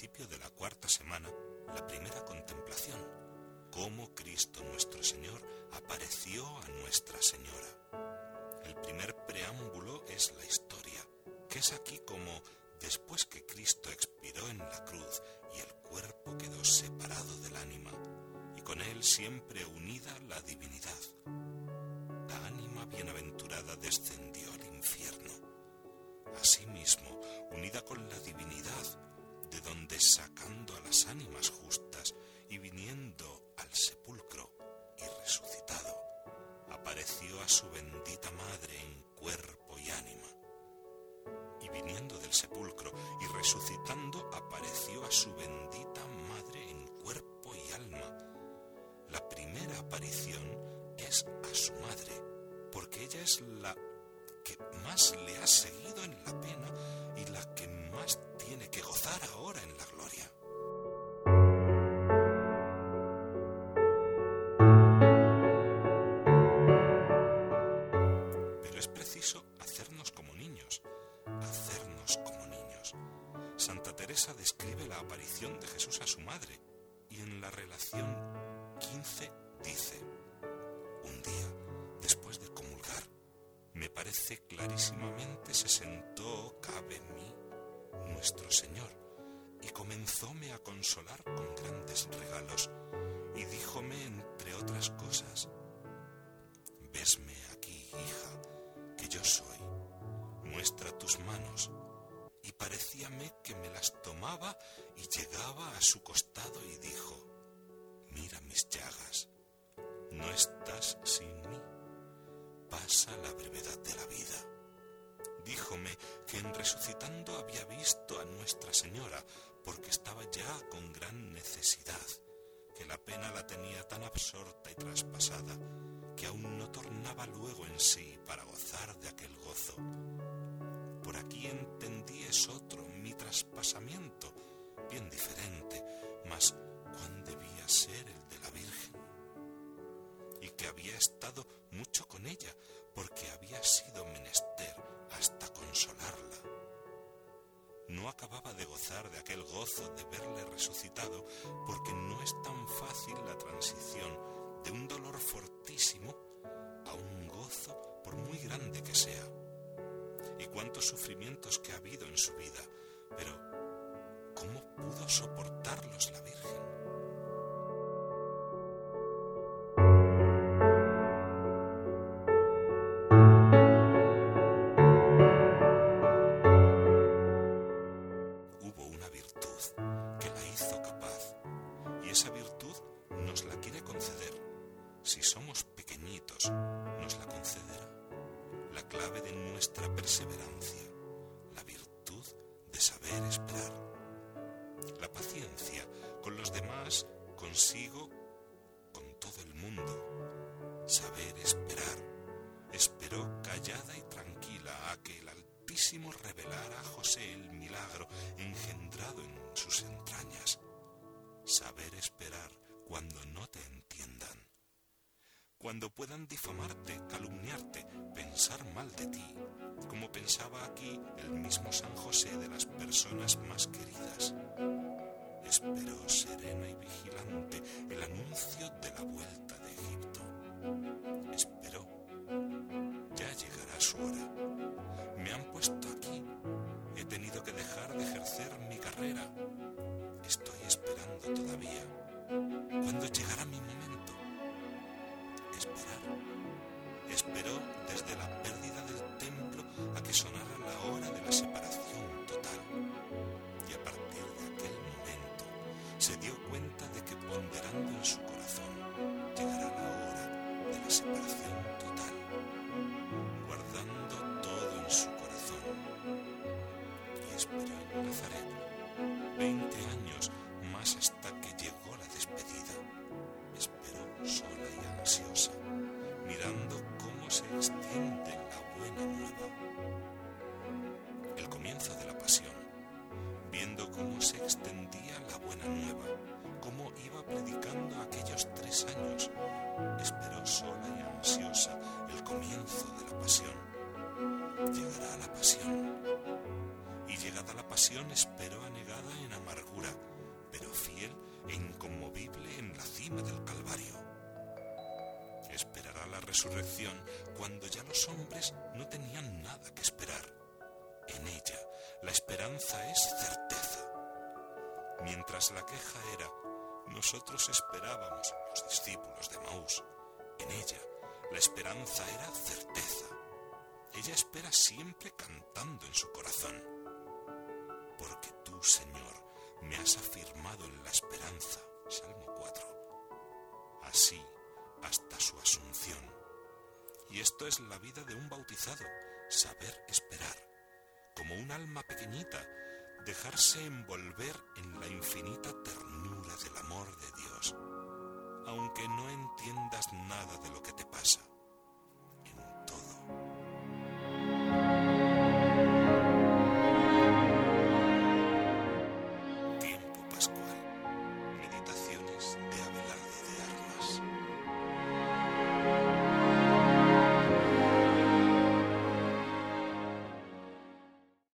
principio de la cuarta semana la primera contemplación, cómo Cristo nuestro Señor apareció a Nuestra Señora. El primer preámbulo es la historia, que es aquí como después que Cristo expiró en la cruz y el cuerpo quedó separado del ánima, y con él siempre unida la divinidad. La ánima bienaventurada descendió al infierno. Asimismo, unida con la divinidad, de donde sacando a las ánimas justas y viniendo al sepulcro y resucitado, apareció a su bendita madre en cuerpo y ánima. Y viniendo del sepulcro y resucitando, apareció a su bendita madre en cuerpo y alma. La primera aparición es a su madre, porque ella es la que más le ha seguido en Es preciso hacernos como niños, hacernos como niños. Santa Teresa describe la aparición de Jesús a su madre y en la relación 15 dice, un día, después de comulgar, me parece clarísimamente se sentó, cabe mí, nuestro Señor, y comenzóme a consolar con grandes regalos, y díjome, entre otras cosas, tus manos, y parecíame que me las tomaba y llegaba a su costado y dijo, Mira mis llagas, no estás sin mí, pasa la brevedad de la vida. Díjome que en resucitando había visto a Nuestra Señora, porque estaba ya con gran necesidad, que la pena la tenía tan absorta y traspasada, que aún no tornaba luego en sí para gozar de aquel gozo. Por aquí entendí es otro mi traspasamiento, bien diferente, mas cuán debía ser el de la Virgen. Y que había estado mucho con ella, porque había sido menester hasta consolarla. No acababa de gozar de aquel gozo de verle resucitado, porque no es tan fácil la transición de un dolor fortísimo a un gozo por muy grande que sea. Cuántos sufrimientos que ha habido en su vida, pero ¿cómo pudo soportarlos la Virgen? Hubo una virtud que la hizo capaz, y esa virtud nos la quiere conceder. Si somos pequeñitos, nos la concederá. La clave de nuestra perseverancia, la virtud de saber esperar. La paciencia con los demás, consigo, con todo el mundo. Saber esperar. Esperó callada y tranquila a que el Altísimo revelara a José el milagro engendrado en Cuando puedan difamarte, calumniarte, pensar mal de ti, como pensaba aquí el mismo San José de las personas más queridas. Esperó serena y vigilante el anuncio de la vuelta de Egipto. Esperó. Ya llegará su hora. Me han puesto aquí. He tenido que dejar de ejercer mi carrera. Estoy esperando todavía. ¿Cuándo llegará mi momento? Esperó desde la pérdida del templo a que sonara la hora de la separación total. Y a partir de aquel momento se dio cuenta de que ponderando en su viendo cómo se extendía la buena nueva, cómo iba predicando aquellos tres años, esperó sola y ansiosa el comienzo de la pasión. Llegará la pasión y llegada la pasión esperó anegada en amargura, pero fiel e inconmovible en la cima del Calvario. Esperará la resurrección cuando ya los hombres no tenían nada que esperar. La esperanza es certeza. Mientras la queja era, nosotros esperábamos, los discípulos de Maús, en ella la esperanza era certeza. Ella espera siempre cantando en su corazón. Porque tú, Señor, me has afirmado en la esperanza. Salmo 4. Así hasta su asunción. Y esto es la vida de un bautizado, saber esperar. Como un alma pequeñita, dejarse envolver en la infinita ternura del amor